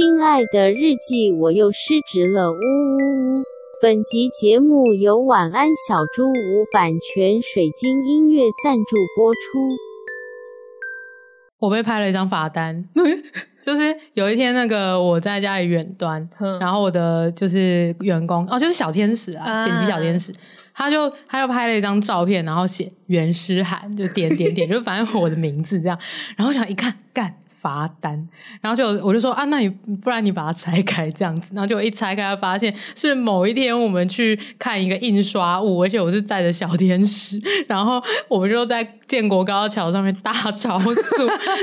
亲爱的日记，我又失职了，呜呜呜！本集节目由晚安小猪屋版权水晶音乐赞助播出。我被拍了一张罚单，就是有一天那个我在家里远端，然后我的就是员工哦，就是小天使啊，剪辑小天使，他就他就拍了一张照片，然后写袁诗涵，就点点点，就反正我的名字这样，然后想一看干。罚单，然后就我就说啊，那你不然你把它拆开这样子，然后就一拆开，发现是某一天我们去看一个印刷物，而且我是载着小天使，然后我们就在建国高桥上面大超速，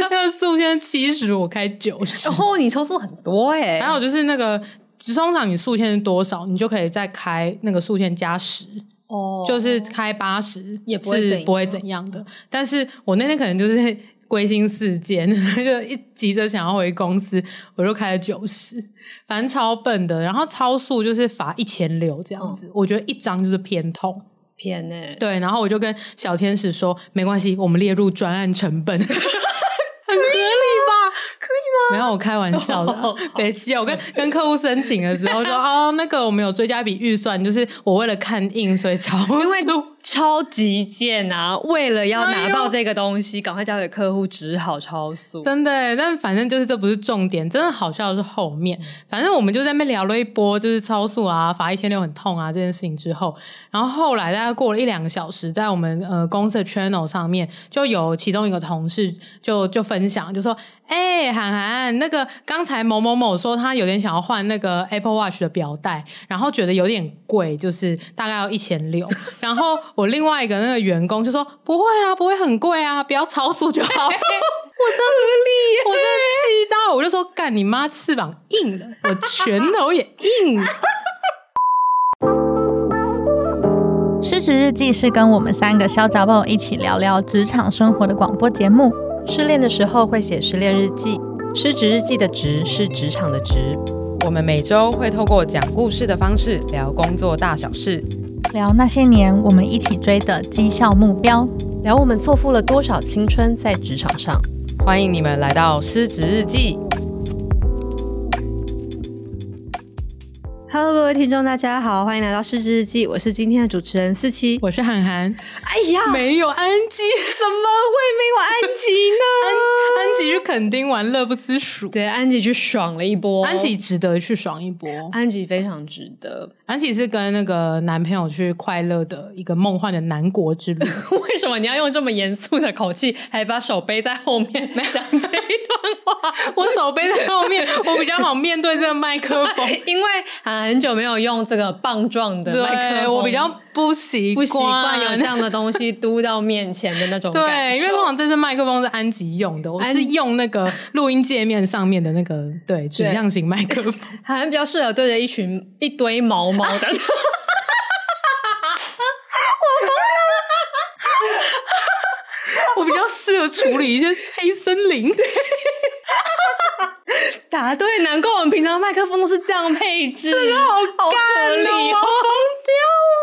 那个速限七十，我开九十，哦，你超速很多哎、欸，还有就是那个，通常你速限是多少，你就可以再开那个速限加十哦，就是开八十也不是不会怎样的，但是我那天可能就是。归心似箭，就一急着想要回公司，我就开了九十，反正超笨的。然后超速就是罚一千六这样子，哦、我觉得一张就是偏痛，偏呢、欸。对，然后我就跟小天使说，没关系，我们列入专案成本。没有，我开玩笑的。北七，我跟跟客户申请的时候说，哦，那个我们有追加一笔预算，就是我为了看印，所以超因为超级贱啊！为了要拿到这个东西，赶快交给客户，只好超速。真的，但反正就是这不是重点，真的好笑的是后面。反正我们就在那边聊了一波，就是超速啊，罚一千六很痛啊这件事情之后，然后后来大概过了一两个小时，在我们呃公司的 channel 上面，就有其中一个同事就就分享，就说。哎、欸，涵涵，那个刚才某某某说他有点想要换那个 Apple Watch 的表带，然后觉得有点贵，就是大概要一千六。然后我另外一个那个员工就说不会啊，不会很贵啊，不要超速就好。我真的，我真的气到，我就说干你妈，翅膀硬了，我拳头也硬了。失职日记是跟我们三个小杂宝一起聊聊职场生活的广播节目。失恋的时候会写失恋日记，失职日记的职是职场的职。我们每周会透过讲故事的方式聊工作大小事，聊那些年我们一起追的绩效目标，聊我们错付了多少青春在职场上。欢迎你们来到失职日记。Hello，各位听众，大家好，欢迎来到失职日记。我是今天的主持人四七，我是涵涵。哎呀，没有安吉，怎么会没有安吉呢？安安吉去垦丁玩乐不思蜀，对，安吉去爽了一波，安吉值得去爽一波，安吉非常值得。安吉是跟那个男朋友去快乐的一个梦幻的南国之旅。为什么你要用这么严肃的口气，还把手背在后面讲这一段话？我手背在后面，我比较好面对这个麦克风，因为很久没有用这个棒状的麦克风，我比较不习不习惯有这样的东西嘟到面前的那种 感觉。对，因为通常这支麦克风是安吉用的，我是用那个录音界面上面的那个 对指向型麦克风，好像比较适合对着一群一堆毛毛的。我比较适合处理一些黑森林。答对，难怪我们平常麦克风都是这样配置，这个好干哦，我疯掉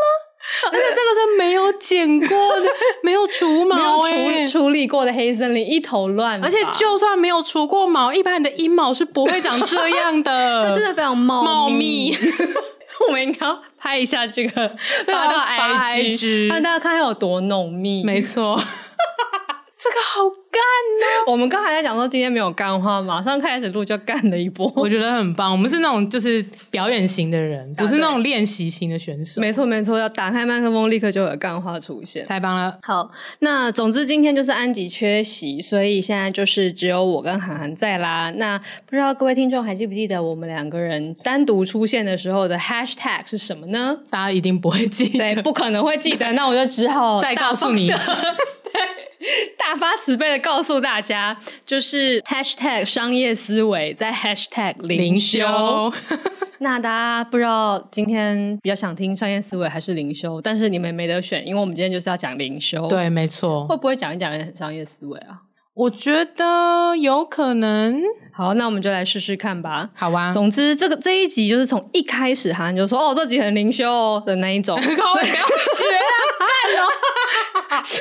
了。而且这个是没有剪过的，没有除毛、欸，没有处处理过的黑森林，一头乱。而且就算没有除过毛，一般你的阴毛是不会长这样的，它真的非常茂密。茂密 我们应该要拍一下这个，这个到 IG，让大家看看有多浓密。没错。这个好干呢！我们刚才在讲说今天没有干话，马上开始录就干了一波，我觉得很棒。我们是那种就是表演型的人，不是那种练习型的选手。没错没错，要打开麦克风，立刻就有干话出现，太棒了。好，那总之今天就是安吉缺席，所以现在就是只有我跟涵涵在啦。那不知道各位听众还记不记得我们两个人单独出现的时候的 hashtag 是什么呢？大家一定不会记得，对，不可能会记得。那我就只好 再告诉你一次。大发慈悲的告诉大家，就是 hashtag 商业思维在 hashtag 灵修。那大家不知道今天比较想听商业思维还是灵修，但是你们没得选，因为我们今天就是要讲灵修。对，没错。会不会讲一讲商业思维啊？我觉得有可能。好，那我们就来试试看吧。好啊。总之，这个这一集就是从一开始哈，你就说哦，这集很灵修哦的那一种。不要学啊，看哦，学。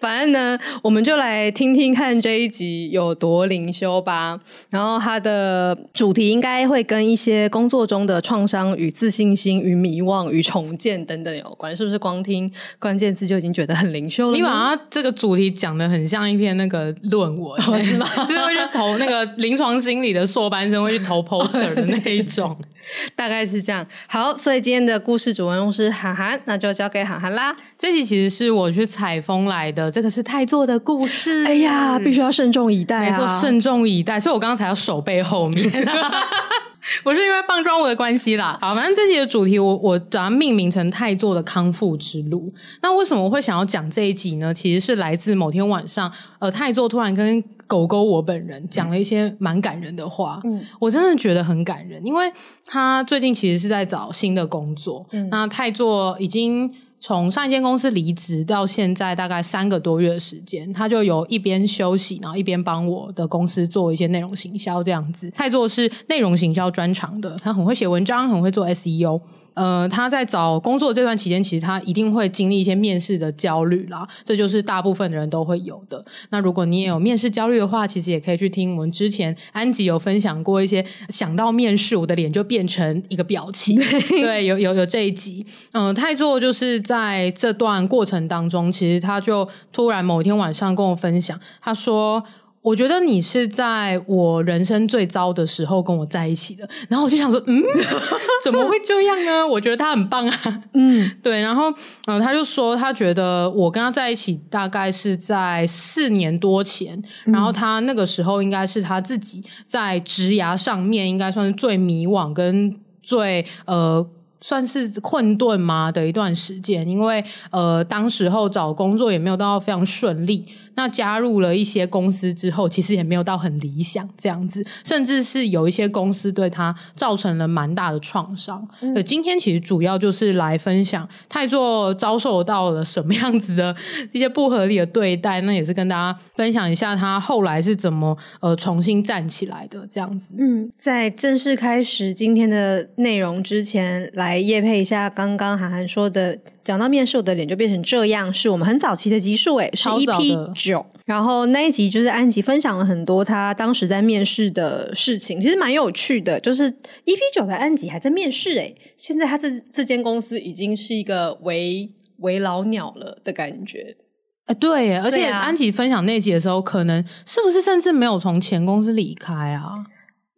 反正呢，我们就来听听看这一集有多灵修吧。然后它的主题应该会跟一些工作中的创伤与自信心与迷惘与重建等等有关，是不是？光听关键字就已经觉得很灵修了。你把它这个主题讲的很像一篇那个论文，哦、是吗？就 是会去投那个临床心理的硕班生会去投 poster 的那一种。大概是这样。好，所以今天的故事主人公是涵涵，那就交给涵涵啦。这集其实是我去采风来的，这个是太座的故事。哎呀，必须要慎重以待啊！没错，慎重以待。所以我刚刚才要手背后面，不是因为棒状物的关系啦。好，反正这集的主题我我把它命名成太座的康复之路。那为什么我会想要讲这一集呢？其实是来自某天晚上，呃，太座突然跟狗狗我本人讲了一些蛮感人的话，嗯，我真的觉得很感人，因为他最近其实是在找新的工作，嗯，那太座已经从上一间公司离职到现在大概三个多月的时间，他就有一边休息，然后一边帮我的公司做一些内容行销这样子。太做是内容行销专长的，他很会写文章，很会做 SEO。呃，他在找工作这段期间，其实他一定会经历一些面试的焦虑啦，这就是大部分的人都会有的。那如果你也有面试焦虑的话，其实也可以去听我们之前安吉有分享过一些，想到面试，我的脸就变成一个表情。对，有有有这一集。嗯、呃，太座就是在这段过程当中，其实他就突然某天晚上跟我分享，他说。我觉得你是在我人生最糟的时候跟我在一起的，然后我就想说，嗯，怎么会这样呢？我觉得他很棒啊，嗯，对，然后嗯，他就说他觉得我跟他在一起大概是在四年多前，然后他那个时候应该是他自己在职涯上面应该算是最迷惘跟最呃。算是困顿吗的一段时间，因为呃，当时候找工作也没有到非常顺利。那加入了一些公司之后，其实也没有到很理想这样子，甚至是有一些公司对他造成了蛮大的创伤。嗯，今天其实主要就是来分享泰座遭受到了什么样子的一些不合理的对待，那也是跟大家分享一下他后来是怎么呃重新站起来的这样子。嗯，在正式开始今天的内容之前来。夜配一下，刚刚韩寒说的，讲到面试，我的脸就变成这样，是我们很早期的集数，诶，是 EP 九。然后那一集就是安吉分享了很多他当时在面试的事情，其实蛮有趣的。就是 EP 九的安吉还在面试，诶，现在他这这间公司已经是一个为为老鸟了的感觉。哎，对耶，而且安吉分享那集的时候，可能是不是甚至没有从前公司离开啊？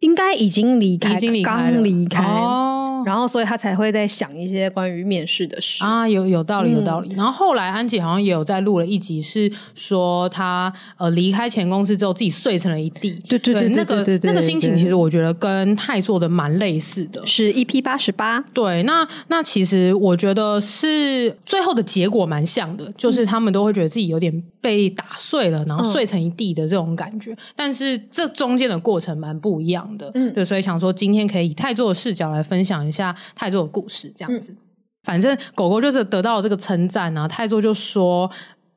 应该已经离开，已经离开了，刚离开。哦然后，所以他才会在想一些关于面试的事啊，有有道理，有道理。嗯、然后后来安姐好像也有在录了一集，是说他呃离开前公司之后，自己碎成了一地。对对对，那个那个心情，其实我觉得跟泰做的蛮类似的，是 EP 八十八。对，那那其实我觉得是最后的结果蛮像的，就是他们都会觉得自己有点被打碎了，然后碎成一地的这种感觉。嗯、但是这中间的过程蛮不一样的，嗯，对，所以想说今天可以以泰做的视角来分享一下泰座的故事，这样子，嗯、反正狗狗就是得到了这个称赞啊。泰座就说。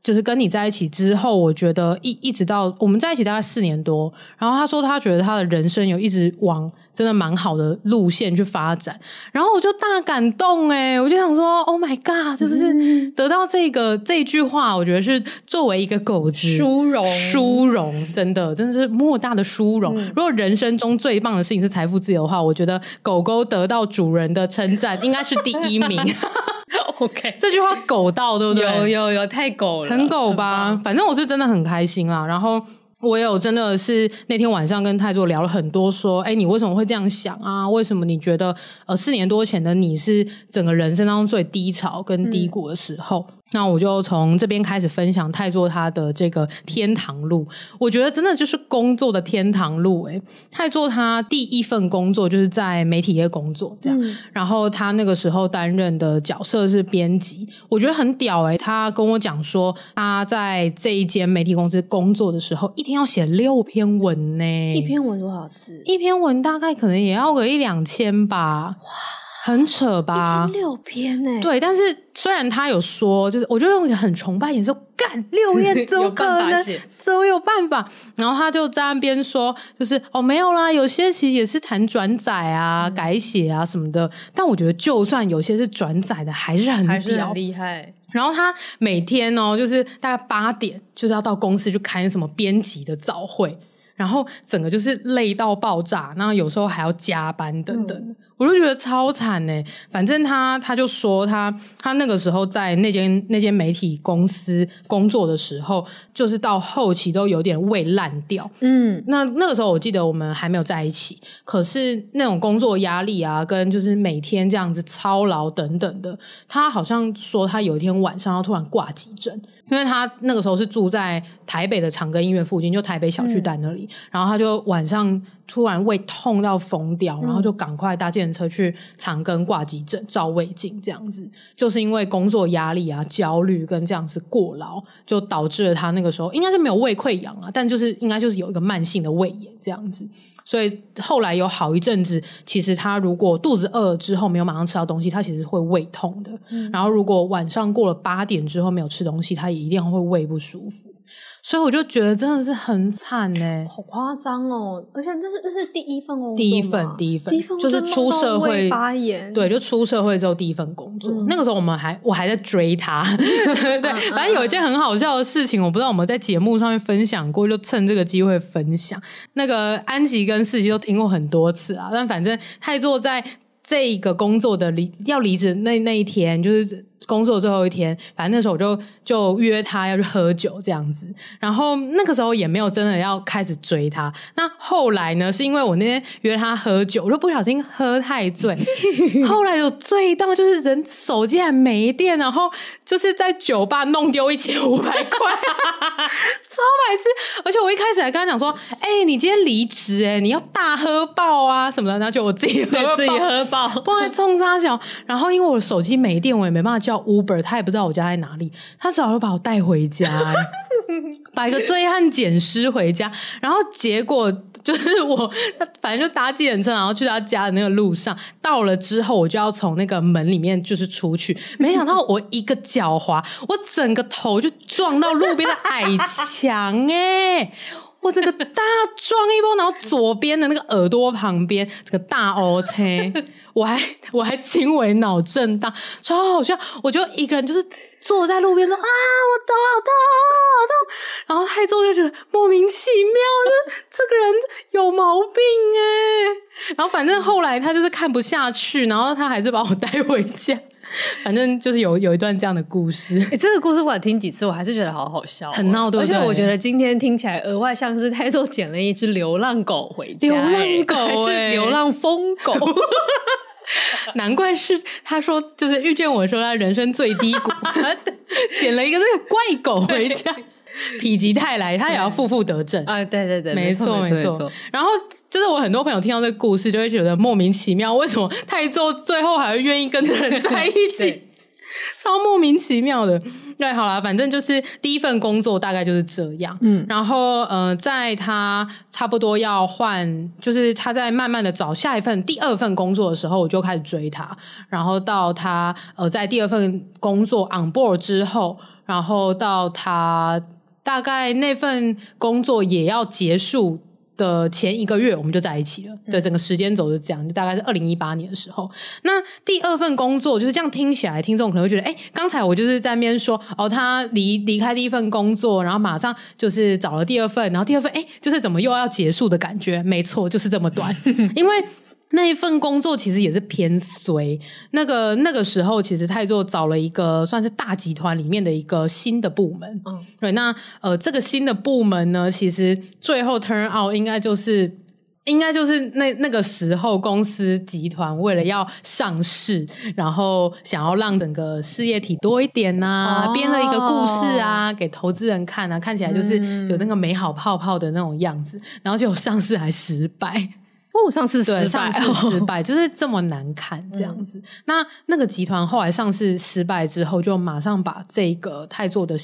就是跟你在一起之后，我觉得一一直到我们在一起大概四年多，然后他说他觉得他的人生有一直往真的蛮好的路线去发展，然后我就大感动诶，我就想说 Oh my God，就是得到这个、嗯、这句话，我觉得是作为一个狗子殊荣，殊荣，真的真的是莫大的殊荣。嗯、如果人生中最棒的事情是财富自由的话，我觉得狗狗得到主人的称赞应该是第一名。OK，这句话狗到对不对？有有有，太狗了，很狗吧？反正我是真的很开心啦。然后我有真的是那天晚上跟泰座聊了很多，说，哎，你为什么会这样想啊？为什么你觉得呃四年多前的你是整个人生当中最低潮跟低谷的时候？嗯那我就从这边开始分享泰座他的这个天堂路。我觉得真的就是工作的天堂路。诶，泰座他第一份工作就是在媒体业工作，这样。嗯、然后他那个时候担任的角色是编辑，我觉得很屌诶。他跟我讲说，他在这一间媒体公司工作的时候，一天要写六篇文呢。一篇文多少字？一篇文大概可能也要个一两千吧。哇！很扯吧？六篇呢？对，但是虽然他有说，就是我就用一个很崇拜眼神，干六篇怎么 可能？怎么有办法？然后他就在那边说，就是哦没有啦，有些其实也是谈转载啊、嗯、改写啊什么的。但我觉得，就算有些是转载的，还是很屌，还是很厉害。然后他每天哦，就是大概八点，就是要到公司去开什么编辑的早会。然后整个就是累到爆炸，然后有时候还要加班等等，嗯、我就觉得超惨呢。反正他他就说他他那个时候在那间那间媒体公司工作的时候，就是到后期都有点胃烂掉。嗯，那那个时候我记得我们还没有在一起，可是那种工作压力啊，跟就是每天这样子操劳等等的，他好像说他有一天晚上要突然挂急诊。因为他那个时候是住在台北的长庚医院附近，就台北小巨蛋那里，嗯、然后他就晚上突然胃痛到疯掉，然后就赶快搭计程车去长庚挂急诊照胃镜，这样子，就是因为工作压力啊、焦虑跟这样子过劳，就导致了他那个时候应该是没有胃溃疡啊，但就是应该就是有一个慢性的胃炎这样子。所以后来有好一阵子，其实他如果肚子饿之后没有马上吃到东西，他其实会胃痛的。嗯、然后如果晚上过了八点之后没有吃东西，他也一定会胃不舒服。所以我就觉得真的是很惨哎，好夸张哦！而且这是这是第一份工作，第一份第一份，第一份就是出社会发炎，对，就出社会之后第一份工作。嗯、那个时候我们还我还在追他，对，反正有一件很好笑的事情，我不知道我们在节目上面分享过，就趁这个机会分享。那个安吉跟四吉都听过很多次啊，但反正泰座在这个工作的离要离职那那一天，就是。工作最后一天，反正那时候我就就约他要去喝酒这样子，然后那个时候也没有真的要开始追他。那后来呢，是因为我那天约他喝酒，我就不小心喝太醉，后来有醉到就是人手机还没电，然后就是在酒吧弄丢一千五百块，超白痴！而且我一开始还跟他讲说：“哎、欸，你今天离职，哎，你要大喝爆啊什么的。”然后就我自己喝 自己喝爆，不然冲沙小。然后因为我手机没电，我也没办法叫。Uber，他也不知道我家在哪里，他只好就把我带回家，把一个醉汉捡尸回家，然后结果就是我，反正就搭计程车，然后去他家的那个路上，到了之后，我就要从那个门里面就是出去，没想到我一个脚滑，我整个头就撞到路边的矮墙，哎。我这个大撞一波，然后左边的那个耳朵旁边这个大 O C，我还我还轻微脑震荡，超好笑。我就一个人就是坐在路边说啊，我头好痛好痛，然后太重就觉得莫名其妙的，这个人有毛病哎。然后反正后来他就是看不下去，然后他还是把我带回家。反正就是有有一段这样的故事，哎、欸，这个故事我听几次，我还是觉得好好笑，很闹，对不对？而且我觉得今天听起来额外像是泰座捡了一只流浪狗回家，流浪狗，是流浪疯狗，难怪是他说，就是遇见我说他人生最低谷，捡了一个这个怪狗回家。否极泰来，他也要负负得正 啊！对对对，没错没错。然后就是我很多朋友听到这个故事，就会觉得莫名其妙，为什么泰座最后还会愿意跟这人在一起？超莫名其妙的。对，好啦，反正就是第一份工作大概就是这样。嗯，然后呃，在他差不多要换，就是他在慢慢的找下一份第二份工作的时候，我就开始追他。然后到他呃在第二份工作 on board 之后，然后到他。大概那份工作也要结束的前一个月，我们就在一起了。对，整个时间轴是这样，就大概是二零一八年的时候。那第二份工作就是这样，听起来听众可能会觉得，哎，刚才我就是在那边说，哦，他离离开第一份工作，然后马上就是找了第二份，然后第二份，哎，就是怎么又要结束的感觉？没错，就是这么短，因为。那一份工作其实也是偏衰，那个那个时候其实泰座找了一个算是大集团里面的一个新的部门，嗯，对，那呃这个新的部门呢，其实最后 turn out 应该就是应该就是那那个时候，公司集团为了要上市，然后想要让整个事业体多一点呐、啊，编、哦、了一个故事啊，给投资人看啊，看起来就是有那个美好泡泡的那种样子，嗯、然后结果上市还失败。哦，上市失败，上市失败就是这么难看这样子。嗯、那那个集团后来上市失败之后，就马上把这个泰做的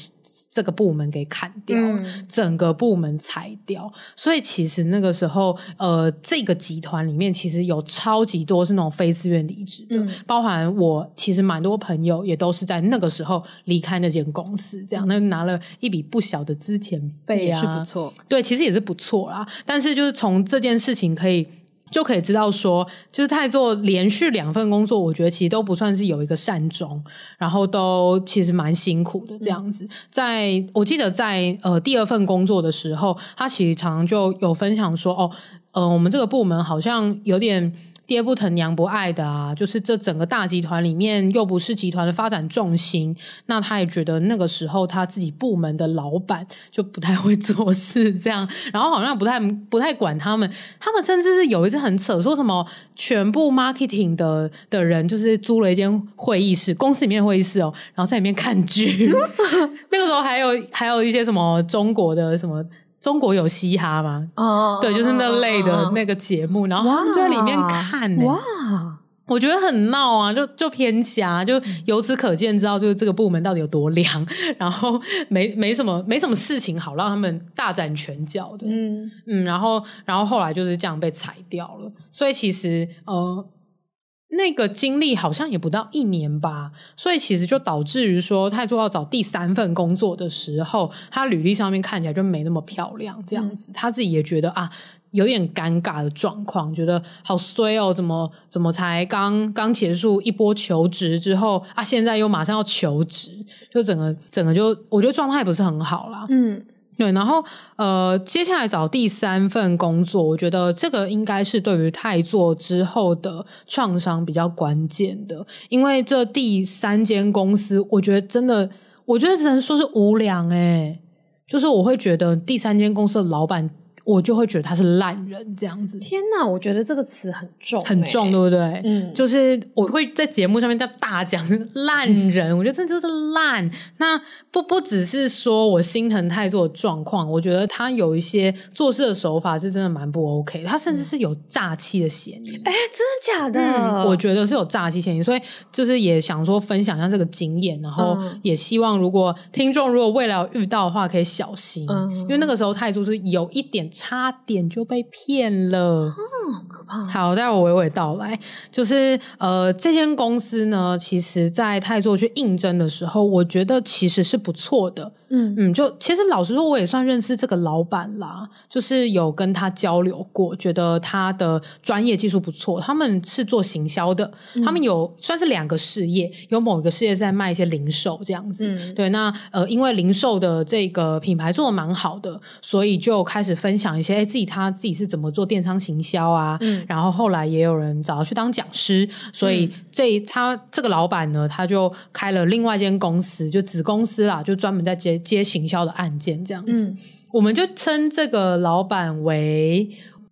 这个部门给砍掉，嗯、整个部门裁掉。所以其实那个时候，呃，这个集团里面其实有超级多是那种非自愿离职的，嗯、包含我其实蛮多朋友也都是在那个时候离开那间公司，这样那、嗯、拿了一笔不小的资遣费啊，也是不错。对，其实也是不错啦。但是就是从这件事情可以。就可以知道说，就是太做连续两份工作，我觉得其实都不算是有一个善终，然后都其实蛮辛苦的这样子。在我记得在呃第二份工作的时候，他其实常常就有分享说，哦，呃，我们这个部门好像有点。爹不疼娘不爱的啊，就是这整个大集团里面又不是集团的发展重心，那他也觉得那个时候他自己部门的老板就不太会做事，这样，然后好像不太不太管他们，他们甚至是有一次很扯，说什么全部 marketing 的的人就是租了一间会议室，公司里面的会议室哦，然后在里面看剧，那个时候还有还有一些什么中国的什么。中国有嘻哈吗？哦，oh, 对，就是那类的那个节目，oh, 然后他们就在里面看、欸。哇，我觉得很闹啊，就就偏瞎，就由此可见，知道就是这个部门到底有多凉，然后没没什么没什么事情好让他们大展拳脚的。嗯嗯，然后然后后来就是这样被裁掉了，所以其实呃。那个经历好像也不到一年吧，所以其实就导致于说，他做要找第三份工作的时候，他履历上面看起来就没那么漂亮，这样子，嗯、他自己也觉得啊，有点尴尬的状况，觉得好衰哦，怎么怎么才刚刚结束一波求职之后啊，现在又马上要求职，就整个整个就我觉得状态不是很好啦。嗯。对，然后呃，接下来找第三份工作，我觉得这个应该是对于太做之后的创伤比较关键的，因为这第三间公司，我觉得真的，我觉得只能说是无良诶，就是我会觉得第三间公司的老板。我就会觉得他是烂人这样子。天哪，我觉得这个词很重，很重，对不对？嗯，就是我会在节目上面叫大讲烂人，嗯、我觉得这就是烂。那不不只是说我心疼太做的状况，我觉得他有一些做事的手法是真的蛮不 OK，他甚至是有诈欺的嫌疑。哎、嗯，真的假的、嗯？我觉得是有诈欺嫌疑，所以就是也想说分享一下这个经验，然后也希望如果听众如果未来有遇到的话，可以小心，嗯、因为那个时候泰铢是有一点。差点就被骗了，哦，可怕！好，待会我娓娓道来。就是呃，这间公司呢，其实在泰做去应征的时候，我觉得其实是不错的。嗯嗯，就其实老实说，我也算认识这个老板啦，就是有跟他交流过，觉得他的专业技术不错。他们是做行销的，嗯、他们有算是两个事业，有某一个事业在卖一些零售这样子。嗯、对，那呃，因为零售的这个品牌做的蛮好的，所以就开始分享一些，哎，自己他自己是怎么做电商行销啊。嗯，然后后来也有人找他去当讲师，所以这他这个老板呢，他就开了另外一间公司，就子公司啦，就专门在接。接行销的案件这样子，嗯、我们就称这个老板为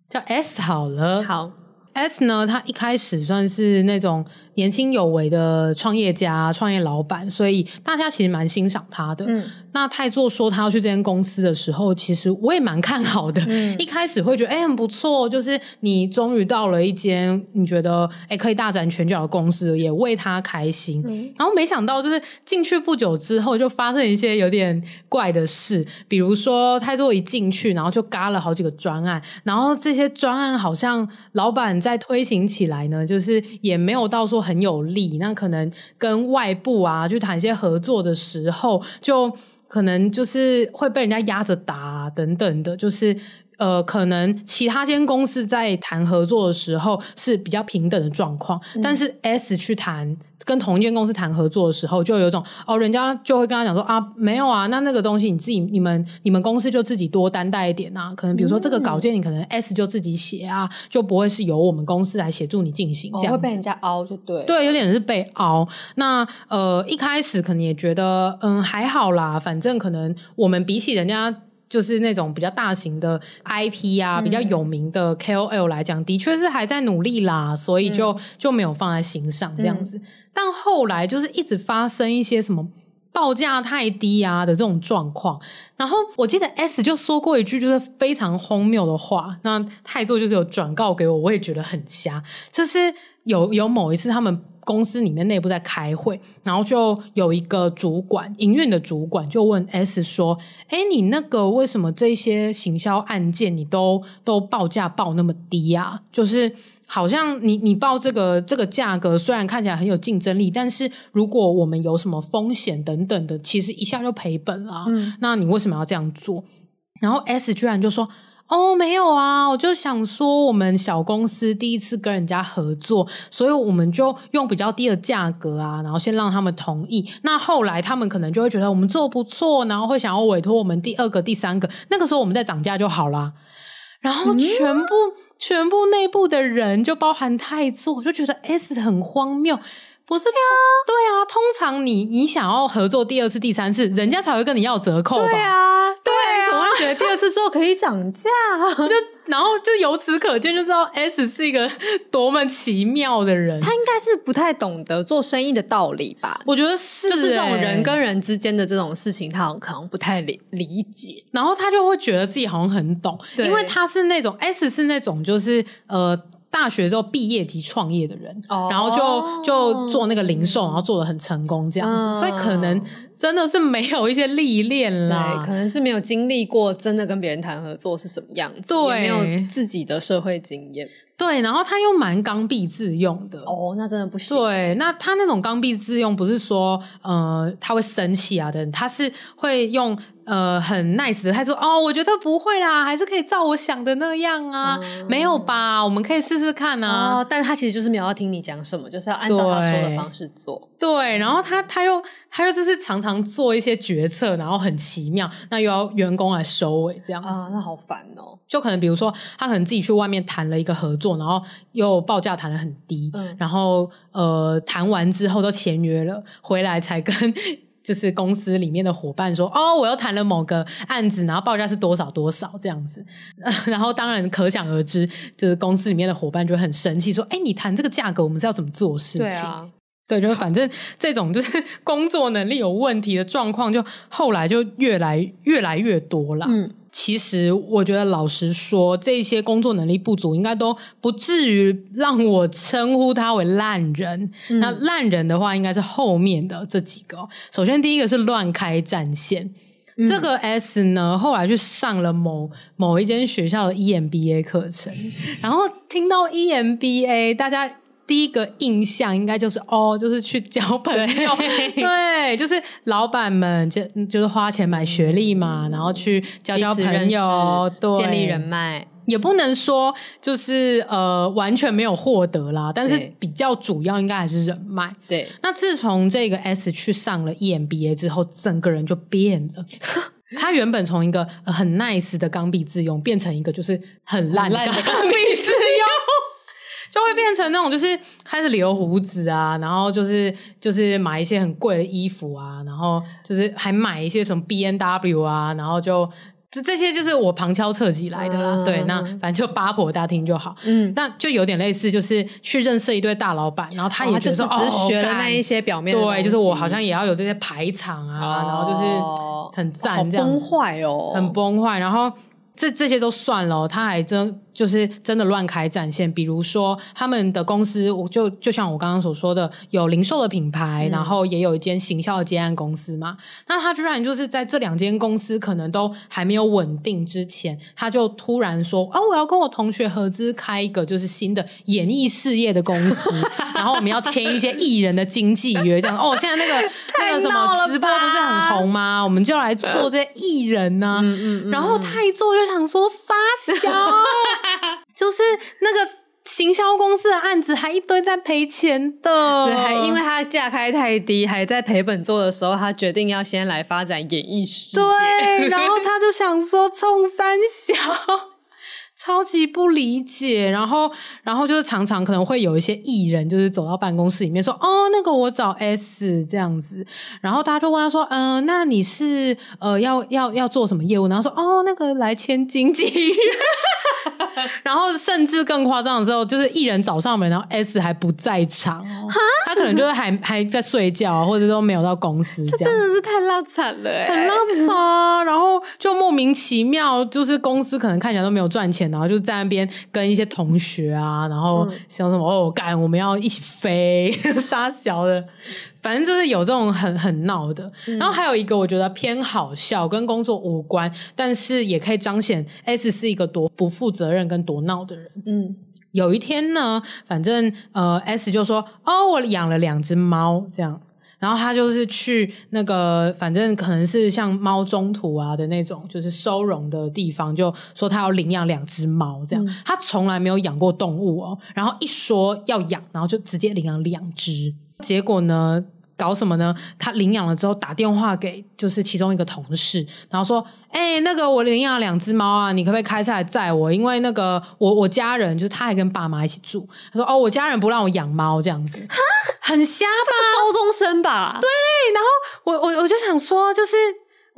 叫 S 好了。好，S 呢，他一开始算是那种。年轻有为的创业家、创业老板，所以大家其实蛮欣赏他的。嗯，那泰做说他要去这间公司的时候，其实我也蛮看好的。嗯，一开始会觉得哎、欸、很不错，就是你终于到了一间你觉得哎、欸、可以大展拳脚的公司，也为他开心。嗯，然后没想到就是进去不久之后，就发生一些有点怪的事，比如说泰做一进去，然后就嘎了好几个专案，然后这些专案好像老板在在推行起来呢，就是也没有到说。很有力，那可能跟外部啊去谈一些合作的时候，就可能就是会被人家压着打，等等的，就是。呃，可能其他间公司在谈合作的时候是比较平等的状况，嗯、但是 S 去谈跟同一间公司谈合作的时候，就有一种哦，人家就会跟他讲说啊，没有啊，那那个东西你自己、你们、你们公司就自己多担待一点啊。可能比如说这个稿件，你可能 S 就自己写啊，嗯、就不会是由我们公司来协助你进行这样会被人家凹就对，对，有点是被凹。那呃，一开始可能也觉得嗯还好啦，反正可能我们比起人家。就是那种比较大型的 IP 啊，比较有名的 KOL 来讲，的确是还在努力啦，所以就就没有放在心上这样子。但后来就是一直发生一些什么。报价太低啊的这种状况，然后我记得 S 就说过一句就是非常荒谬的话，那泰座就是有转告给我，我也觉得很瞎。就是有有某一次他们公司里面内部在开会，然后就有一个主管，营运的主管就问 S 说：“哎，你那个为什么这些行销案件你都都报价报那么低啊？”就是。好像你你报这个这个价格，虽然看起来很有竞争力，但是如果我们有什么风险等等的，其实一下就赔本了。嗯，那你为什么要这样做？然后 S 居然就说：“哦，没有啊，我就想说我们小公司第一次跟人家合作，所以我们就用比较低的价格啊，然后先让他们同意。那后来他们可能就会觉得我们做不错，然后会想要委托我们第二个、第三个，那个时候我们再涨价就好啦。然后全部。嗯全部内部的人，就包含太座，就觉得 S 很荒谬。不是啊，对啊，通常你你想要合作第二次、第三次，人家才会跟你要折扣吧？对啊，对啊，总会觉得第二次之后可以涨价。就然后就由此可见，就知道 S 是一个多么奇妙的人。他应该是不太懂得做生意的道理吧？我觉得是、欸，就是这种人跟人之间的这种事情，他好像可能不太理理解。然后他就会觉得自己好像很懂，因为他是那种 S 是那种就是呃。大学之后毕业及创业的人，oh. 然后就就做那个零售，然后做的很成功这样子，嗯、所以可能真的是没有一些历练啦，对，可能是没有经历过真的跟别人谈合作是什么样子，对，也没有自己的社会经验，对，然后他又蛮刚愎自用的，哦，oh, 那真的不行。对，那他那种刚愎自用，不是说呃他会生气啊的人，他是会用。呃，很 nice 的，他说：“哦，我觉得不会啦，还是可以照我想的那样啊，嗯、没有吧？我们可以试试看啊。哦”但他其实就是没有要听你讲什么，就是要按照他说的方式做。对，然后他他又他又就是常常做一些决策，然后很奇妙，那又要员工来收尾这样子啊，那好烦哦。就可能比如说，他可能自己去外面谈了一个合作，然后又报价谈得很低，嗯、然后呃谈完之后都签约了，回来才跟。就是公司里面的伙伴说：“哦，我又谈了某个案子，然后报价是多少多少这样子。呃 ”然后当然可想而知，就是公司里面的伙伴就很生气，说：“哎，你谈这个价格，我们是要怎么做事情？”对，就是反正这种就是 工作能力有问题的状况，就后来就越来越来越多了。嗯。其实，我觉得老实说，这些工作能力不足，应该都不至于让我称呼他为烂人。嗯、那烂人的话，应该是后面的这几个。首先，第一个是乱开战线。嗯、这个 S 呢，后来去上了某某一间学校的 EMBA 课程，然后听到 EMBA，大家。第一个印象应该就是哦，就是去交朋友，对，对，就是老板们就就是花钱买学历嘛，然后去交交朋友，对，建立人脉，也不能说就是呃完全没有获得啦，但是比较主要应该还是人脉。对，那自从这个 S 去上了 EMBA 之后，整个人就变了。他原本从一个很 nice 的钢笔自用，变成一个就是很烂的刚愎自用。就会变成那种，就是开始留胡子啊，然后就是就是买一些很贵的衣服啊，然后就是还买一些什么 B N W 啊，然后就这这些就是我旁敲侧击来的啦。嗯、对，那反正就八婆大听就好。嗯，那就有点类似，就是去认识一堆大老板，然后他也觉得说哦，只是学了那一些表面的，对，就是我好像也要有这些排场啊，哦、然后就是很赞，这样崩坏哦，很崩坏，然后这这些都算了，他还真。就是真的乱开战线，比如说他们的公司，我就就像我刚刚所说的，有零售的品牌，嗯、然后也有一间行销的接案公司嘛。那他居然就是在这两间公司可能都还没有稳定之前，他就突然说：“哦，我要跟我同学合资开一个就是新的演艺事业的公司，然后我们要签一些艺人的经纪约，这样哦。现在那个那个什么直播不是很红吗？我们就来做这些艺人呢、啊。嗯嗯嗯、然后他一做就想说杀小。就是那个行销公司的案子，还一堆在赔钱的，对，还因为他价开太低，还在赔本做的时候，他决定要先来发展演艺事业。对，然后他就想说冲三小，超级不理解，然后，然后就是常常可能会有一些艺人，就是走到办公室里面说：“哦，那个我找 S 这样子。”然后大家就问他说：“嗯、呃，那你是呃要要要做什么业务？”然后说：“哦，那个来签经纪约。” 然后甚至更夸张的时候，就是艺人找上门，然后 S 还不在场哦，他可能就是还 还在睡觉，或者都没有到公司，这样真的是太落惨了、欸，很落惨。然后就莫名其妙，就是公司可能看起来都没有赚钱。然后就在那边跟一些同学啊，然后想什么、嗯、哦，干我们要一起飞，傻小的，反正就是有这种很很闹的。嗯、然后还有一个我觉得偏好笑，跟工作无关，但是也可以彰显 S 是一个多不负责任跟多闹的人。嗯，有一天呢，反正呃 S 就说哦，我养了两只猫，这样。然后他就是去那个，反正可能是像猫中途啊的那种，就是收容的地方，就说他要领养两只猫，这样。嗯、他从来没有养过动物哦，然后一说要养，然后就直接领养两只。结果呢？搞什么呢？他领养了之后打电话给就是其中一个同事，然后说：“哎、欸，那个我领养了两只猫啊，你可不可以开车来载我？因为那个我我家人就是他还跟爸妈一起住。他说：哦，我家人不让我养猫这样子，哈，很瞎吧？高中生吧？对。然后我我我就想说，就是。”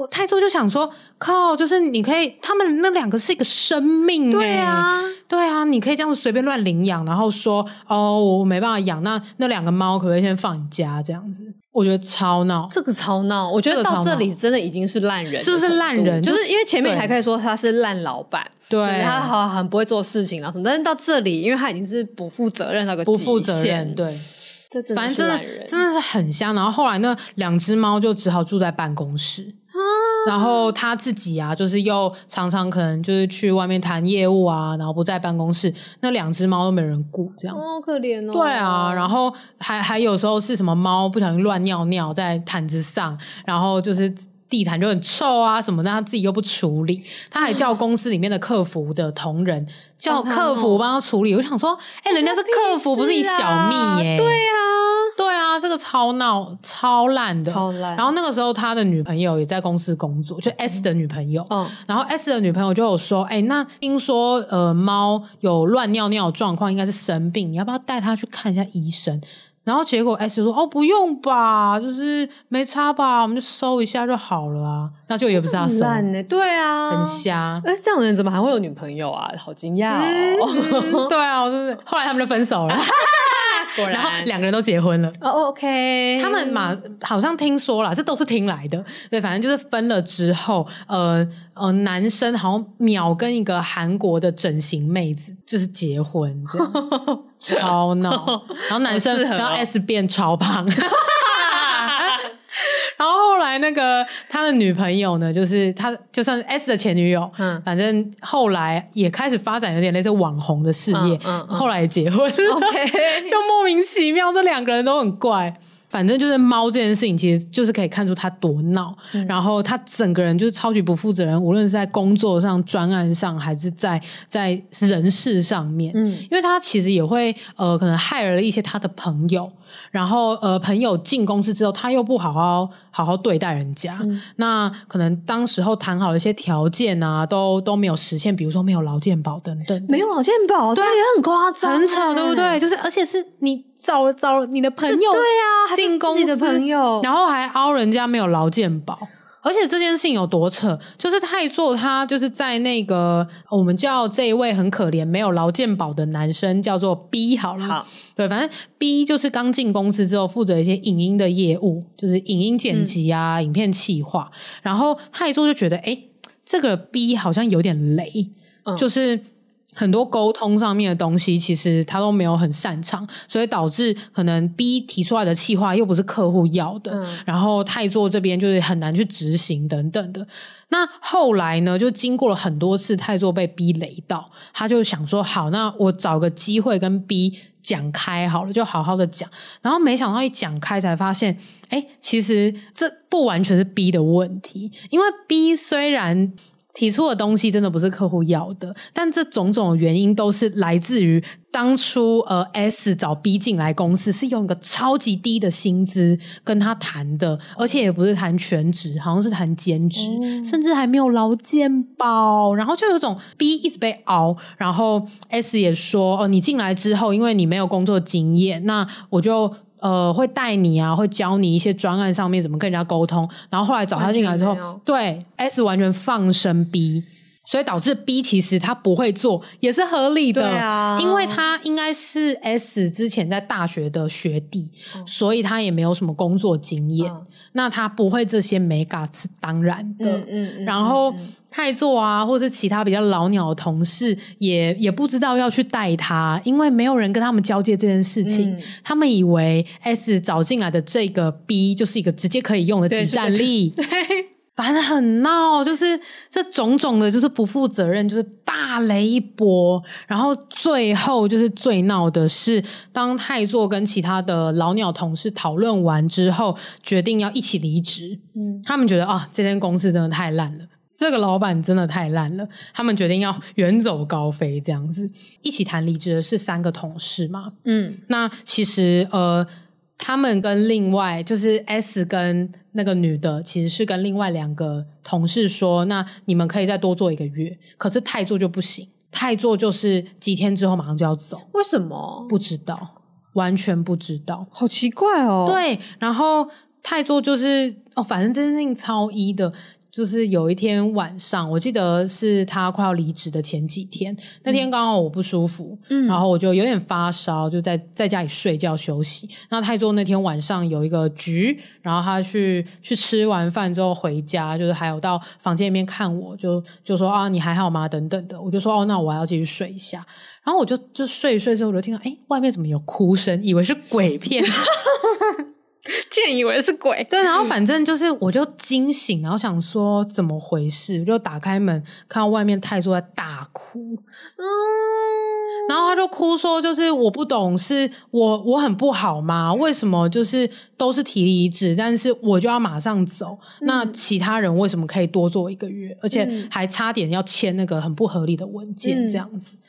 我太初就想说，靠，就是你可以，他们那两个是一个生命，对啊，对啊，你可以这样子随便乱领养，然后说，哦，我没办法养，那那两个猫可不可以先放你家这样子？我觉得超闹，这个超闹，我觉得到这里真的已经是烂人，是不是烂人？就是因为前面还可以说他是烂老板，对，他好很不会做事情啊什么，但是到这里，因为他已经是不负责任那个不负责任，对，反正真的真的是很香。然后后来那两只猫就只好住在办公室。然后他自己啊，就是又常常可能就是去外面谈业务啊，然后不在办公室，那两只猫都没人顾，这样，好可怜哦。对啊，然后还还有时候是什么猫不小心乱尿尿在毯子上，然后就是地毯就很臭啊什么的，他自己又不处理，他还叫公司里面的客服的同仁叫客服帮他处理。我想说，哎，人家是客服，不是你小蜜耶？对啊。对啊，这个超闹、超烂的，超烂。然后那个时候，他的女朋友也在公司工作，就 S 的女朋友。嗯。然后 S 的女朋友就有说：“哎，那听说呃，猫有乱尿尿状况，应该是生病，你要不要带它去看一下医生？”然后结果 S 就说：“哦，不用吧，就是没差吧，我们就收一下就好了啊。”那就也不是他收。烂呢？对啊，很瞎。那这样的人怎么还会有女朋友啊？好惊讶哦。嗯、对啊，我就是后来他们就分手了。然后两个人都结婚了。哦、oh，OK，他们嘛，好像听说了，这都是听来的。对，反正就是分了之后，呃呃，男生好像秒跟一个韩国的整形妹子就是结婚，超闹。然后男生，然后 S 变超胖。然后后来那个他的女朋友呢，就是他就算是 S 的前女友，嗯，反正后来也开始发展有点类似网红的事业，嗯，嗯，嗯，后来也结婚，OK，就莫名其妙，这两个人都很怪。反正就是猫这件事情，其实就是可以看出他多闹，嗯、然后他整个人就是超级不负责任，无论是在工作上、专案上，还是在在人事上面。嗯，因为他其实也会呃，可能害了一些他的朋友，然后呃，朋友进公司之后，他又不好好好好对待人家，嗯、那可能当时候谈好的一些条件啊，都都没有实现，比如说没有劳健保等等，没有劳健保，对，也很夸张，很扯，对不对？就是而且是你找了找了你的朋友，对啊。进公司的朋友，然后还凹人家没有劳健保，而且这件事情有多扯，就是泰做他就是在那个我们叫这一位很可怜没有劳健保的男生叫做 B 好了，好，对，反正 B 就是刚进公司之后负责一些影音的业务，就是影音剪辑啊、嗯、影片企划，然后他一做就觉得，哎，这个 B 好像有点雷，嗯、就是。很多沟通上面的东西，其实他都没有很擅长，所以导致可能 B 提出来的企划又不是客户要的，嗯、然后泰做这边就是很难去执行等等的。那后来呢，就经过了很多次泰做被 B 雷到，他就想说好，那我找个机会跟 B 讲开好了，就好好的讲。然后没想到一讲开才发现，哎，其实这不完全是 B 的问题，因为 B 虽然。提出的东西真的不是客户要的，但这种种原因都是来自于当初呃 S 找 B 进来公司是用一个超级低的薪资跟他谈的，而且也不是谈全职，好像是谈兼职，嗯、甚至还没有劳健保，然后就有种 B 一直被熬，然后 S 也说哦，你进来之后，因为你没有工作经验，那我就。呃，会带你啊，会教你一些专案上面怎么跟人家沟通。然后后来找他进来之后，对 S 完全放生 B，所以导致 B 其实他不会做，也是合理的。对啊，因为他应该是 S 之前在大学的学弟，嗯、所以他也没有什么工作经验。嗯、那他不会这些美感是当然的。嗯嗯，嗯。然后。太座啊，或者是其他比较老鸟的同事，也也不知道要去带他，因为没有人跟他们交接这件事情。嗯、他们以为 S 找进来的这个 B 就是一个直接可以用的即战力，对，反正很闹，就是这种种的，就是不负责任，就是大雷一波。然后最后就是最闹的是，当太座跟其他的老鸟同事讨论完之后，决定要一起离职。嗯，他们觉得啊，这间公司真的太烂了。这个老板真的太烂了，他们决定要远走高飞，这样子一起谈离职的是三个同事嘛？嗯，那其实呃，他们跟另外就是 S 跟那个女的，其实是跟另外两个同事说，那你们可以再多做一个月，可是泰做就不行，泰做就是几天之后马上就要走，为什么？不知道，完全不知道，好奇怪哦。对，然后泰做就是哦，反正这件事情超一的。就是有一天晚上，我记得是他快要离职的前几天，那天刚好我不舒服，嗯，然后我就有点发烧，就在在家里睡觉休息。那泰座那天晚上有一个局，然后他去去吃完饭之后回家，就是还有到房间里面看我，就就说啊，你还好吗？等等的，我就说哦，那我还要继续睡一下。然后我就就睡一睡之后，我就听到哎，外面怎么有哭声？以为是鬼片。见以为是鬼，对，然后反正就是，我就惊醒，然后想说怎么回事，我就打开门，看到外面泰叔在大哭，嗯，然后他就哭说，就是我不懂，是我我很不好吗？为什么就是都是提离职，但是我就要马上走？嗯、那其他人为什么可以多做一个月，而且还差点要签那个很不合理的文件这样子？嗯、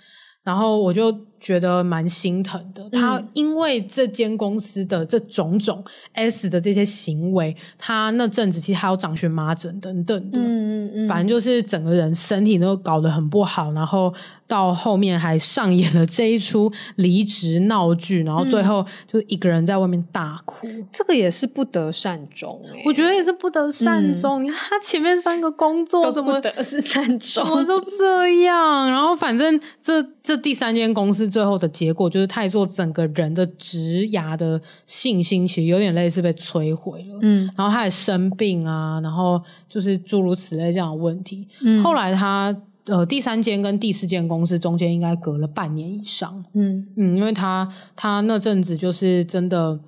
然后我就。觉得蛮心疼的，他因为这间公司的这种种 S 的这些行为，他那阵子其实还有长荨麻疹等等的，嗯嗯嗯，反正就是整个人身体都搞得很不好，然后到后面还上演了这一出离职闹剧，然后最后就一个人在外面大哭，嗯、这个也是不得善终、欸，我觉得也是不得善终。嗯、你看他前面三个工作怎么不得是善终，怎么都这样，然后反正这这第三间公司。最后的结果就是，太座整个人的职涯的信心其实有点类似被摧毁了。嗯，然后他也生病啊，然后就是诸如此类这样的问题。嗯，后来他呃第三间跟第四间公司中间应该隔了半年以上。嗯嗯，因为他他那阵子就是真的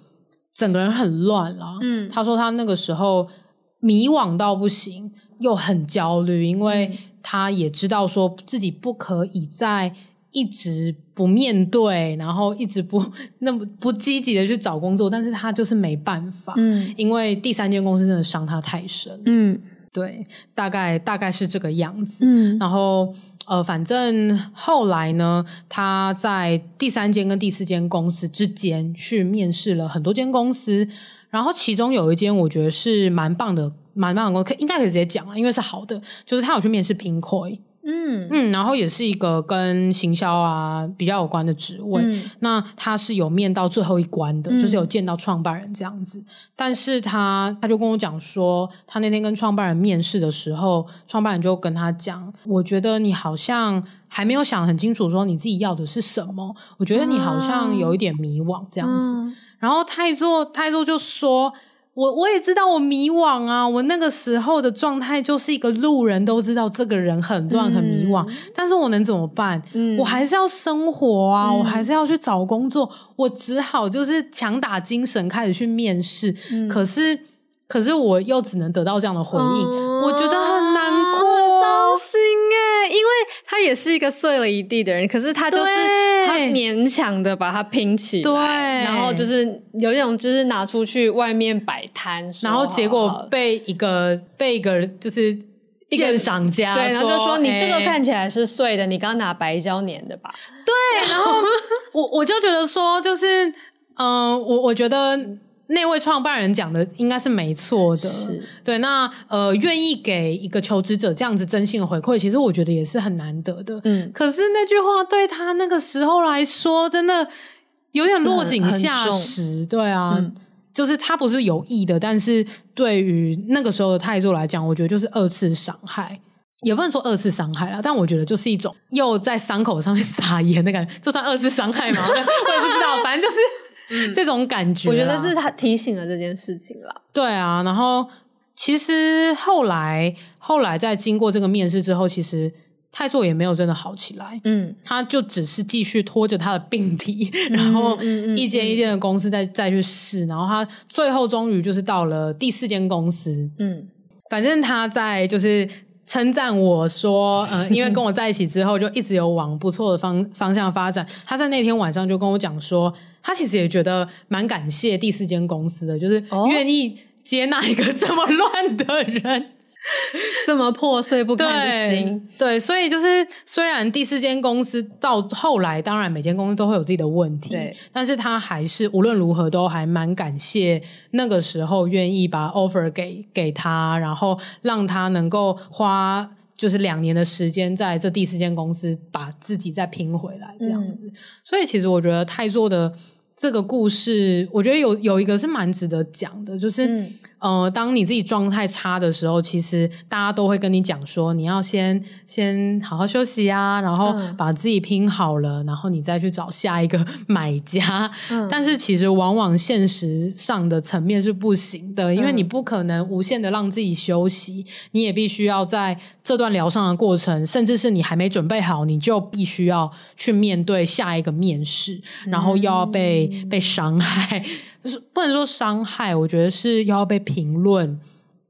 整个人很乱啦。嗯，他说他那个时候迷惘到不行，又很焦虑，因为他也知道说自己不可以再。一直不面对，然后一直不那么不积极的去找工作，但是他就是没办法，嗯，因为第三间公司真的伤他太深，嗯，对，大概大概是这个样子，嗯，然后呃，反正后来呢，他在第三间跟第四间公司之间去面试了很多间公司，然后其中有一间我觉得是蛮棒的，蛮棒的公司，可应该可以直接讲了，因为是好的，就是他有去面试 Pinkoi。嗯嗯，然后也是一个跟行销啊比较有关的职位，嗯、那他是有面到最后一关的，嗯、就是有见到创办人这样子。但是他他就跟我讲说，他那天跟创办人面试的时候，创办人就跟他讲，我觉得你好像还没有想很清楚，说你自己要的是什么。我觉得你好像有一点迷惘这样子。嗯、然后泰座泰座就说。我我也知道我迷惘啊，我那个时候的状态就是一个路人都知道这个人很乱很迷惘，嗯、但是我能怎么办？嗯、我还是要生活啊，嗯、我还是要去找工作，我只好就是强打精神开始去面试，嗯、可是可是我又只能得到这样的回应，嗯、我觉得很难过，伤心哎，因为他也是一个碎了一地的人，可是他就是。他勉强的把它拼起来，对，然后就是有一种就是拿出去外面摆摊，然后结果被一个被一个就是鉴赏家，对，然后就说你这个欸看起来是碎的，你刚拿白胶粘的吧？对，然后我我就觉得说，就是嗯、呃，我我觉得那位创办人讲的应该是没错的，是对。那呃，愿意给一个求职者这样子真心的回馈，其实我觉得也是很难得的。嗯，可是那句话对他那个时候来说，真的有点落井下石。对啊。嗯就是他不是有意的，但是对于那个时候的态度来讲，我觉得就是二次伤害，也不能说二次伤害啦，但我觉得就是一种又在伤口上面撒盐的感觉，这算二次伤害吗？我也不知道，反正就是这种感觉、嗯。我觉得是他提醒了这件事情啦。对啊，然后其实后来后来在经过这个面试之后，其实。太座也没有真的好起来，嗯，他就只是继续拖着他的病体，嗯、然后一间一间的公司再、嗯、再去试，然后他最后终于就是到了第四间公司，嗯，反正他在就是称赞我说，呃，因为跟我在一起之后就一直有往不错的方方向发展。他在那天晚上就跟我讲说，他其实也觉得蛮感谢第四间公司的，就是愿意接纳一个这么乱的人。这么破碎不堪的心，对，对，所以就是虽然第四间公司到后来，当然每间公司都会有自己的问题，对，但是他还是无论如何都还蛮感谢那个时候愿意把 offer 给给他，然后让他能够花就是两年的时间在这第四间公司把自己再拼回来这样子。嗯、所以其实我觉得泰做的这个故事，我觉得有有一个是蛮值得讲的，就是。嗯呃，当你自己状态差的时候，其实大家都会跟你讲说，你要先先好好休息啊，然后把自己拼好了，嗯、然后你再去找下一个 买家。嗯、但是其实往往现实上的层面是不行的，因为你不可能无限的让自己休息，你也必须要在这段疗伤的过程，甚至是你还没准备好，你就必须要去面对下一个面试，然后又要被、嗯、被伤害。就是不能说伤害，我觉得是要被评论，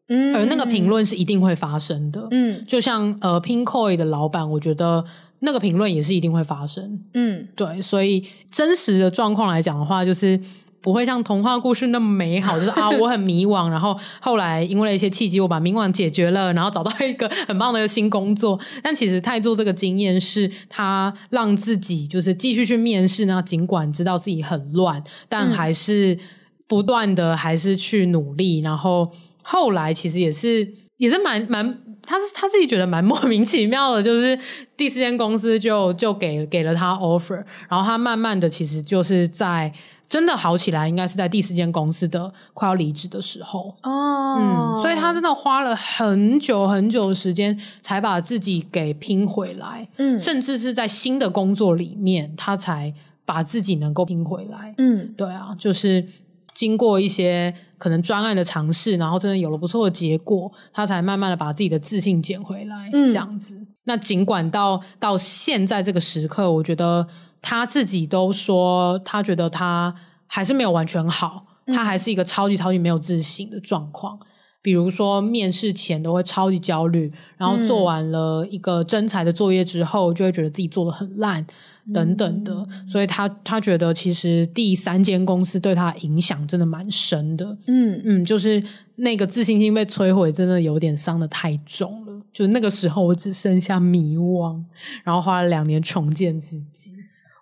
嗯，而那个评论是一定会发生的，嗯，就像呃，Pinkoi 的老板，我觉得那个评论也是一定会发生，嗯，对，所以真实的状况来讲的话，就是不会像童话故事那么美好，就是啊，我很迷惘，然后后来因为了一些契机，我把迷惘解决了，然后找到一个很棒的新工作。但其实泰做这个经验是他让自己就是继续去面试，然后尽管知道自己很乱，但还是。不断的还是去努力，然后后来其实也是也是蛮蛮，他是他自己觉得蛮莫名其妙的，就是第四间公司就就给给了他 offer，然后他慢慢的其实就是在真的好起来，应该是在第四间公司的快要离职的时候。哦，嗯，所以他真的花了很久很久的时间才把自己给拼回来，嗯，甚至是在新的工作里面，他才把自己能够拼回来，嗯，对啊，就是。经过一些可能专案的尝试，然后真的有了不错的结果，他才慢慢的把自己的自信捡回来，嗯、这样子。那尽管到到现在这个时刻，我觉得他自己都说，他觉得他还是没有完全好，嗯、他还是一个超级超级没有自信的状况。比如说面试前都会超级焦虑，然后做完了一个真才的作业之后，就会觉得自己做的很烂。等等的，嗯、所以他他觉得其实第三间公司对他影响真的蛮深的，嗯嗯，就是那个自信心被摧毁，真的有点伤的太重了。就那个时候，我只剩下迷惘，然后花了两年重建自己。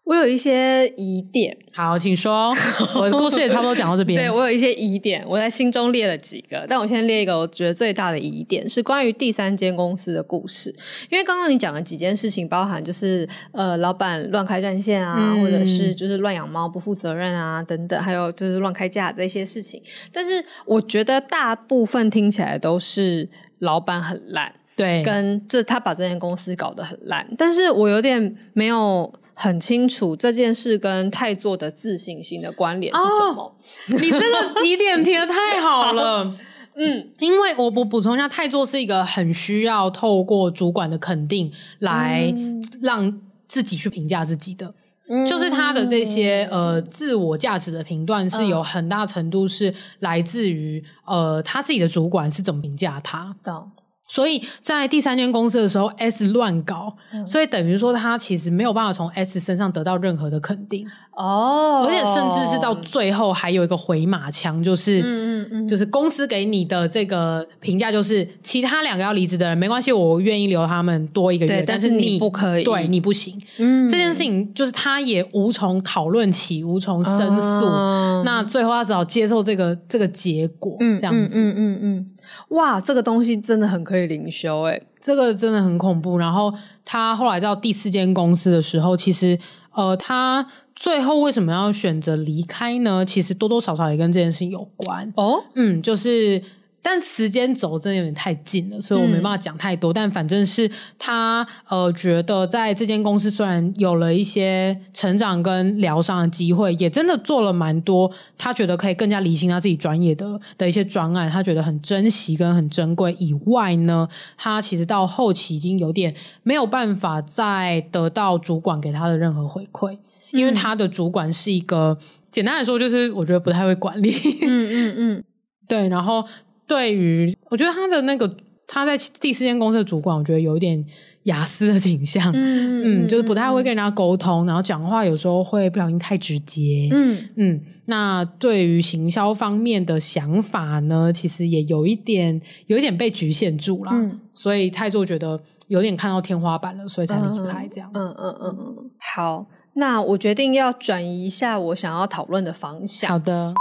我有一些疑点，好，请说。我的故事也差不多讲到这边。对，我有一些疑点，我在心中列了几个，但我先列一个我觉得最大的疑点是关于第三间公司的故事。因为刚刚你讲了几件事情，包含就是呃，老板乱开战线啊，嗯、或者是就是乱养猫不负责任啊等等，还有就是乱开价这些事情。但是我觉得大部分听起来都是老板很烂，对，跟这他把这间公司搞得很烂。但是我有点没有。很清楚这件事跟太座的自信心的关联是什么？哦、你这个疑点提的太 好了，好嗯，因为我我补充一下，太座是一个很需要透过主管的肯定来让自己去评价自己的，嗯、就是他的这些呃自我价值的评断是有很大程度是来自于呃他自己的主管是怎么评价他。的。所以在第三间公司的时候，S 乱搞，嗯、所以等于说他其实没有办法从 S 身上得到任何的肯定哦，而且甚至是到最后还有一个回马枪，就是嗯嗯嗯，就是公司给你的这个评价就是，其他两个要离职的人没关系，我愿意留他们多一个月，但是你不可以，对，你不行。嗯，这件事情就是他也无从讨论起，无从申诉，哦、那最后他只好接受这个这个结果，嗯，这样子，嗯嗯嗯嗯，哇，这个东西真的很可以灵修诶，这个真的很恐怖。然后他后来到第四间公司的时候，其实呃，他。最后为什么要选择离开呢？其实多多少少也跟这件事情有关哦。嗯，就是，但时间轴真的有点太近了，所以我没办法讲太多。嗯、但反正是他呃，觉得在这间公司虽然有了一些成长跟疗伤的机会，也真的做了蛮多，他觉得可以更加理清他自己专业的的一些专案，他觉得很珍惜跟很珍贵。以外呢，他其实到后期已经有点没有办法再得到主管给他的任何回馈。因为他的主管是一个，简单来说就是我觉得不太会管理。嗯嗯嗯，对。然后对于我觉得他的那个他在第四间公司的主管，我觉得有一点雅思的倾向。嗯 嗯，就是不太会跟人家沟通，然后讲话有时候会不小心太直接。嗯嗯。那对于行销方面的想法呢，其实也有一点有一点被局限住了。嗯。所以太座觉得有点看到天花板了，所以才离开这样子。嗯嗯嗯嗯。好。那我决定要转移一下我想要讨论的方向。好的，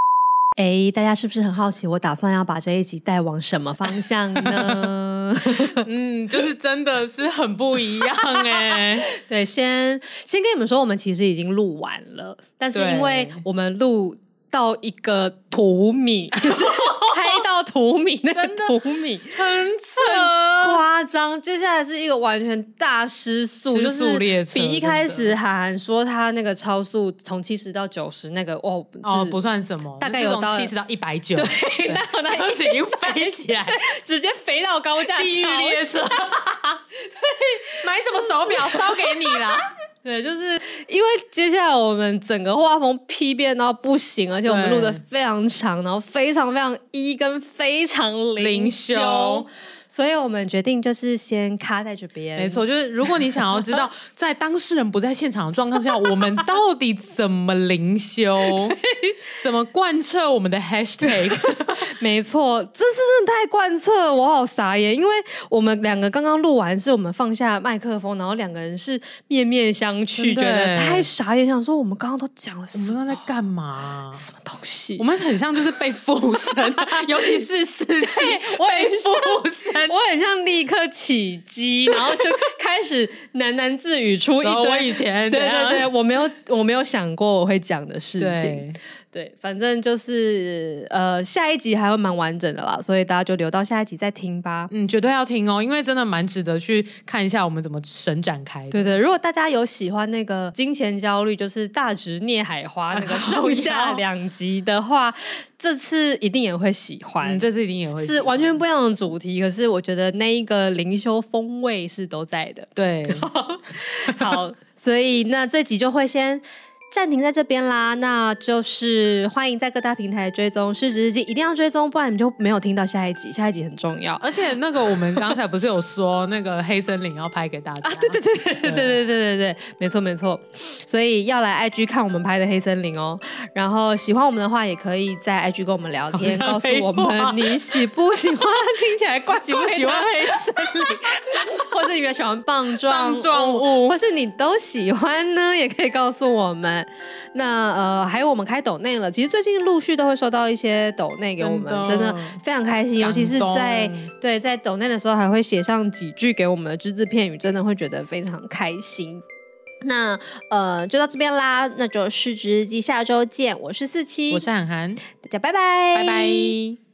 哎，大家是不是很好奇我打算要把这一集带往什么方向呢？嗯，就是真的是很不一样哎。对，先先跟你们说，我们其实已经录完了，但是因为我们录到一个图米，就是。土米那个土米很扯，夸张。接下来是一个完全大失速，失速列车，就是比一开始喊说他那个超速从七十到九十那个哦哦不算什么，大概有到七十到一百九，对，那车子已经飞起来，直接飞到高架地狱列车。对，买什么手表烧给你啦？对，就是因为接下来我们整个画风批变到不行，而且我们录的非常长，然后非常非常一跟非常灵修。所以我们决定就是先卡在这边。没错，就是如果你想要知道 在当事人不在现场的状况下，我们到底怎么灵修，怎么贯彻我们的 hashtag。没错，这是真的太贯彻了，我好傻眼。因为我们两个刚刚录完，是我们放下麦克风，然后两个人是面面相觑，觉得太傻眼，想说我们刚刚都讲了什么，我们刚刚在干嘛？什么东西？我们很像就是被附身，尤其是司机被附身。我很像立刻起机，然后就开始喃喃自语出一堆 我以前对对对，我没有我没有想过我会讲的事情。对，反正就是呃，下一集还会蛮完整的啦，所以大家就留到下一集再听吧。嗯，绝对要听哦，因为真的蛮值得去看一下我们怎么神展开。对对，如果大家有喜欢那个金钱焦虑，就是大直聂海花那个 上下两集的话，这次一定也会喜欢。嗯，这次一定也会是完全不一样的主题，可是我觉得那一个灵修风味是都在的。对 好，所以那这集就会先。暂停在这边啦，那就是欢迎在各大平台追踪《失职日记》，一定要追踪，不然你们就没有听到下一集。下一集很重要，而且那个我们刚才不是有说那个黑森林要拍给大家啊？对对对对对对对对对，没错没错，所以要来 IG 看我们拍的黑森林哦。然后喜欢我们的话，也可以在 IG 跟我们聊天，告诉我们你喜不喜欢，听起来怪喜不喜欢黑森林，或是你比较喜欢棒状棒状物，或是你都喜欢呢，也可以告诉我们。那呃，还有我们开抖内了，其实最近陆续都会收到一些抖内给我们，真的，真的非常开心，尤其是在对在抖内的时候，还会写上几句给我们的只字片语，真的会觉得非常开心。那呃，就到这边啦，那就失职日记下周见，我是四七，我是涵涵，大家拜拜，拜拜。